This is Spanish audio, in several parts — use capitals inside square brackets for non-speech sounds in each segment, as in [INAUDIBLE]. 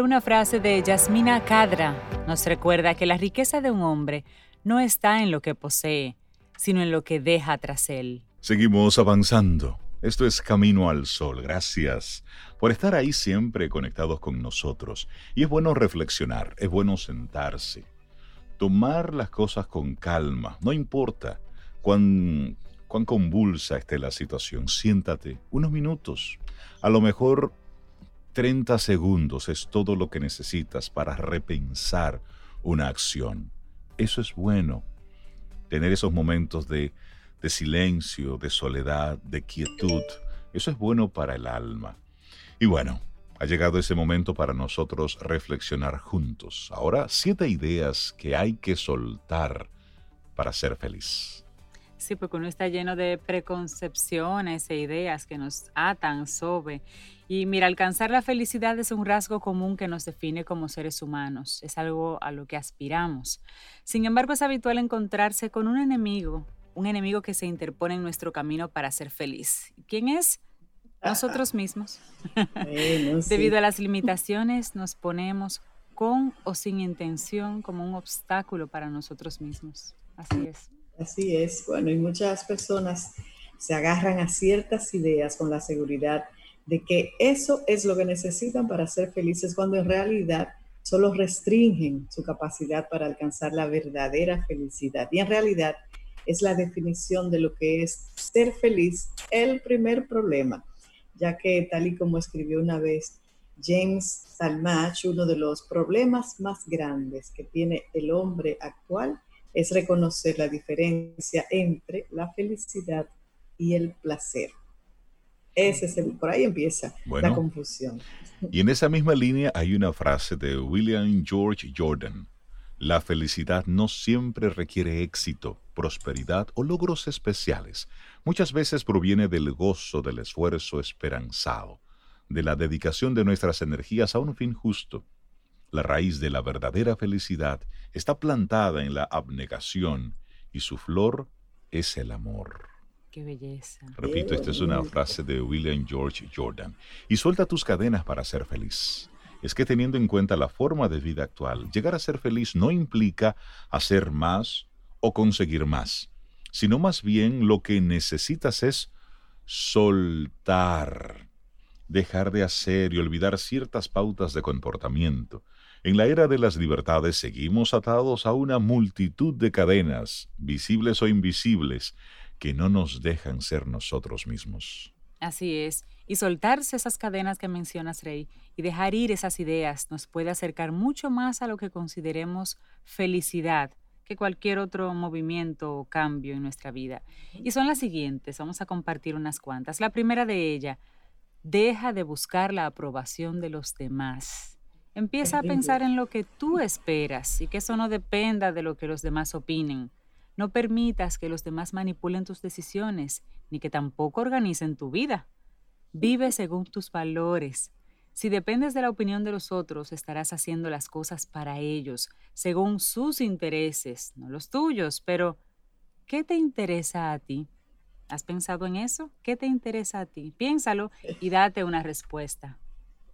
Una frase de Yasmina Kadra nos recuerda que la riqueza de un hombre no está en lo que posee, sino en lo que deja tras él. Seguimos avanzando. Esto es Camino al Sol. Gracias por estar ahí siempre conectados con nosotros. Y es bueno reflexionar, es bueno sentarse, tomar las cosas con calma. No importa cuán, cuán convulsa esté la situación. Siéntate unos minutos. A lo mejor 30 segundos es todo lo que necesitas para repensar una acción. Eso es bueno. Tener esos momentos de, de silencio, de soledad, de quietud. Eso es bueno para el alma. Y bueno, ha llegado ese momento para nosotros reflexionar juntos. Ahora, siete ideas que hay que soltar para ser feliz. Sí, porque uno está lleno de preconcepciones e ideas que nos atan sobre. Y mira, alcanzar la felicidad es un rasgo común que nos define como seres humanos, es algo a lo que aspiramos. Sin embargo, es habitual encontrarse con un enemigo, un enemigo que se interpone en nuestro camino para ser feliz. ¿Quién es? Nosotros mismos. [LAUGHS] Debido a las limitaciones, nos ponemos con o sin intención como un obstáculo para nosotros mismos. Así es. Así es, bueno, y muchas personas se agarran a ciertas ideas con la seguridad de que eso es lo que necesitan para ser felices, cuando en realidad solo restringen su capacidad para alcanzar la verdadera felicidad. Y en realidad es la definición de lo que es ser feliz el primer problema, ya que tal y como escribió una vez James Talmach, uno de los problemas más grandes que tiene el hombre actual es reconocer la diferencia entre la felicidad y el placer. Ese es el, por ahí empieza la confusión. Y en esa misma línea hay una frase de William George Jordan. La felicidad no siempre requiere éxito, prosperidad o logros especiales. Muchas veces proviene del gozo del esfuerzo esperanzado, de la dedicación de nuestras energías a un fin justo la raíz de la verdadera felicidad está plantada en la abnegación y su flor es el amor. Qué belleza. Repito, esta es una frase de William George Jordan. Y suelta tus cadenas para ser feliz. Es que teniendo en cuenta la forma de vida actual, llegar a ser feliz no implica hacer más o conseguir más, sino más bien lo que necesitas es soltar, dejar de hacer y olvidar ciertas pautas de comportamiento en la era de las libertades seguimos atados a una multitud de cadenas, visibles o invisibles, que no nos dejan ser nosotros mismos. Así es. Y soltarse esas cadenas que mencionas, Rey, y dejar ir esas ideas nos puede acercar mucho más a lo que consideremos felicidad que cualquier otro movimiento o cambio en nuestra vida. Y son las siguientes, vamos a compartir unas cuantas. La primera de ella, deja de buscar la aprobación de los demás. Empieza a pensar en lo que tú esperas y que eso no dependa de lo que los demás opinen. No permitas que los demás manipulen tus decisiones, ni que tampoco organicen tu vida. Vive según tus valores. Si dependes de la opinión de los otros, estarás haciendo las cosas para ellos, según sus intereses, no los tuyos. Pero, ¿qué te interesa a ti? ¿Has pensado en eso? ¿Qué te interesa a ti? Piénsalo y date una respuesta.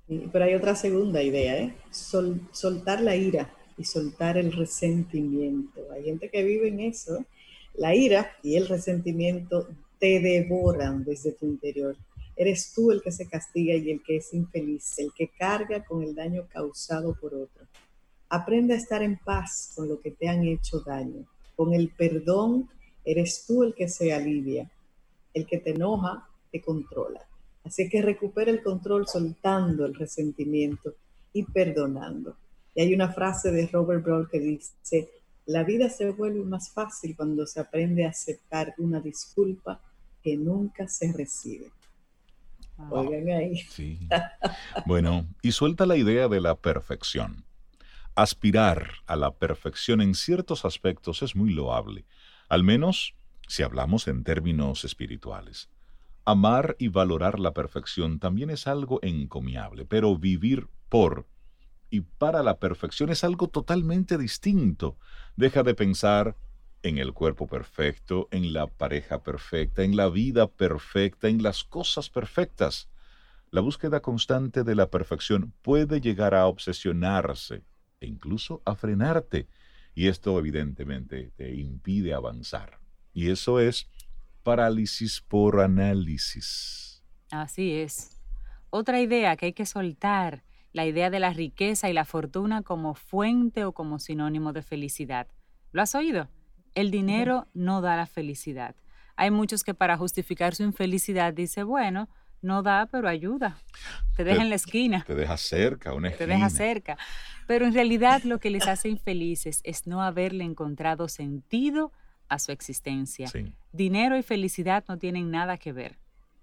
Pero hay otra segunda idea, ¿eh? soltar la ira y soltar el resentimiento. Hay gente que vive en eso. La ira y el resentimiento te devoran desde tu interior. Eres tú el que se castiga y el que es infeliz, el que carga con el daño causado por otro. Aprende a estar en paz con lo que te han hecho daño. Con el perdón eres tú el que se alivia. El que te enoja te controla. Así que recupera el control soltando el resentimiento y perdonando. Y hay una frase de Robert Brown que dice, la vida se vuelve más fácil cuando se aprende a aceptar una disculpa que nunca se recibe. Oigan ahí. Sí. [LAUGHS] Bueno, y suelta la idea de la perfección. Aspirar a la perfección en ciertos aspectos es muy loable, al menos si hablamos en términos espirituales. Amar y valorar la perfección también es algo encomiable, pero vivir por y para la perfección es algo totalmente distinto. Deja de pensar en el cuerpo perfecto, en la pareja perfecta, en la vida perfecta, en las cosas perfectas. La búsqueda constante de la perfección puede llegar a obsesionarse e incluso a frenarte. Y esto evidentemente te impide avanzar. Y eso es parálisis por análisis. Así es. Otra idea que hay que soltar, la idea de la riqueza y la fortuna como fuente o como sinónimo de felicidad. ¿Lo has oído? El dinero no da la felicidad. Hay muchos que para justificar su infelicidad dice, bueno, no da, pero ayuda. Te deja en la esquina. Te deja cerca, una esquina. Te deja cerca. Pero en realidad lo que les hace infelices es no haberle encontrado sentido a su existencia. Dinero y felicidad no tienen nada que ver.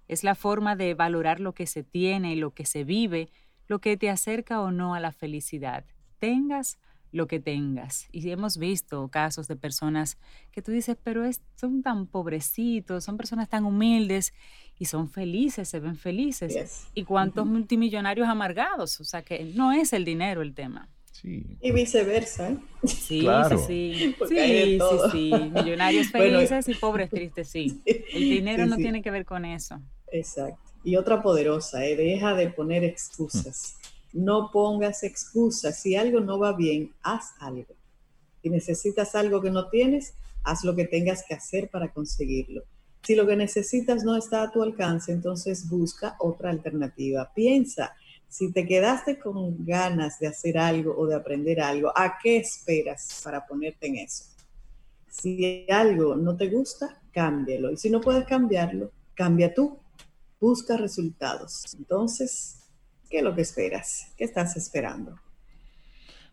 Es la forma de valorar lo que se tiene, y lo que se vive, lo que te acerca o no a la felicidad. Tengas lo que tengas. Y hemos visto casos de personas que tú dices, pero son tan pobrecitos, son personas tan humildes y son felices, se ven felices. ¿Y cuántos multimillonarios amargados? O sea que no es el dinero el tema. Y viceversa. Sí, sí, sí. Sí, sí, sí. Millonarios [LAUGHS] felices y pobres tristes, sí. [LAUGHS] El dinero no tiene que ver con eso. Exacto. Y otra poderosa, ¿eh? deja de poner excusas. No pongas excusas. Si algo no va bien, haz algo. Si necesitas algo que no tienes, haz lo que tengas que hacer para conseguirlo. Si lo que necesitas no está a tu alcance, entonces busca otra alternativa. Piensa, si te quedaste con ganas de hacer algo o de aprender algo, ¿a qué esperas para ponerte en eso? Si algo no te gusta, cámbialo. Y si no puedes cambiarlo, cambia tú. Busca resultados. Entonces, ¿qué es lo que esperas? ¿Qué estás esperando?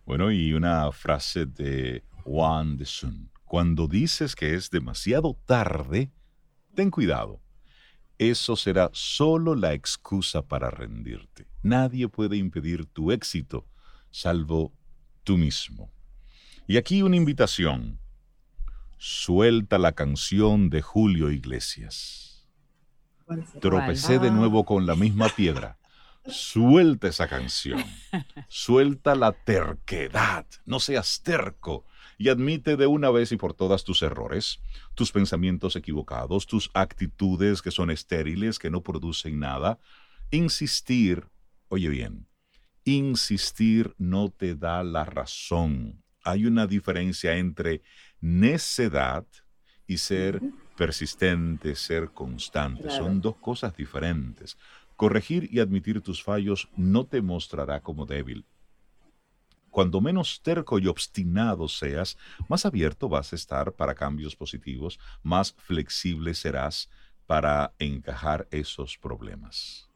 Bueno, y una frase de Juan de Sun. Cuando dices que es demasiado tarde, ten cuidado eso será solo la excusa para rendirte. Nadie puede impedir tu éxito, salvo tú mismo. Y aquí una invitación. Suelta la canción de Julio Iglesias. Tropecé de nuevo con la misma [LAUGHS] piedra. Suelta esa canción. Suelta la terquedad. No seas terco y admite de una vez y por todas tus errores, tus pensamientos equivocados, tus actitudes que son estériles, que no producen nada. Insistir, oye bien, insistir no te da la razón. Hay una diferencia entre necedad y ser persistente, ser constante. Son dos cosas diferentes. Corregir y admitir tus fallos no te mostrará como débil. Cuando menos terco y obstinado seas, más abierto vas a estar para cambios positivos, más flexible serás para encajar esos problemas.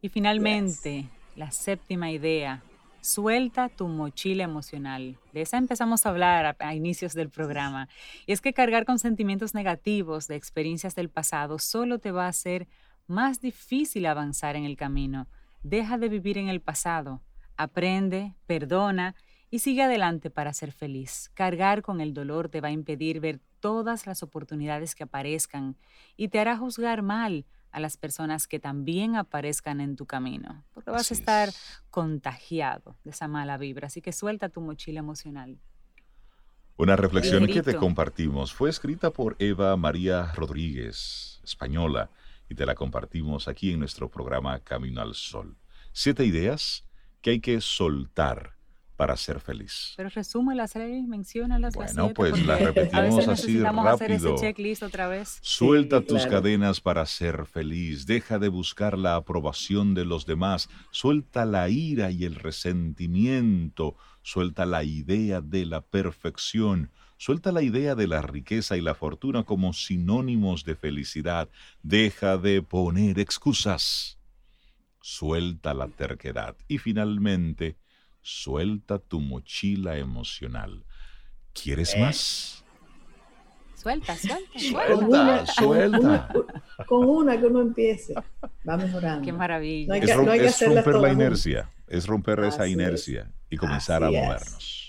Y finalmente, la séptima idea, suelta tu mochila emocional. De esa empezamos a hablar a, inicios del programa. Y es que cargar con sentimientos negativos de experiencias del pasado solo te va a hacer más difícil avanzar en el camino. Deja de vivir en el pasado Aprende, perdona y sigue adelante para ser feliz. Cargar con el dolor te va a impedir ver todas las oportunidades que aparezcan y te hará juzgar mal a las personas que también aparezcan en tu camino, porque vas a estar contagiado de esa mala vibra. Así que suelta tu mochila emocional. Una reflexión que te compartimos fue escrita por Eva María Rodríguez, española, y te la compartimos aquí en nuestro programa Camino al Sol. Siete ideas que hay que soltar para ser feliz. Pero resúmelas, menciónalas. Bueno, pues las repetimos así rápido. hacer ese checklist otra vez. Suelta tus cadenas para ser feliz. Deja de buscar la aprobación de los demás. Suelta la ira y el resentimiento. Suelta la idea de la perfección. Suelta la idea de la riqueza y la fortuna como sinónimos de felicidad. Deja de poner excusas suelta la terquedad y finalmente suelta tu mochila emocional. ¿Quieres eh. más? Suelta, suelta, [LAUGHS] suelta. Suelta, [LAUGHS] Con una que uno empiece, va mejorando. Qué maravilla. es, romper la inercia, es romper esa inercia. y comenzar a movernos.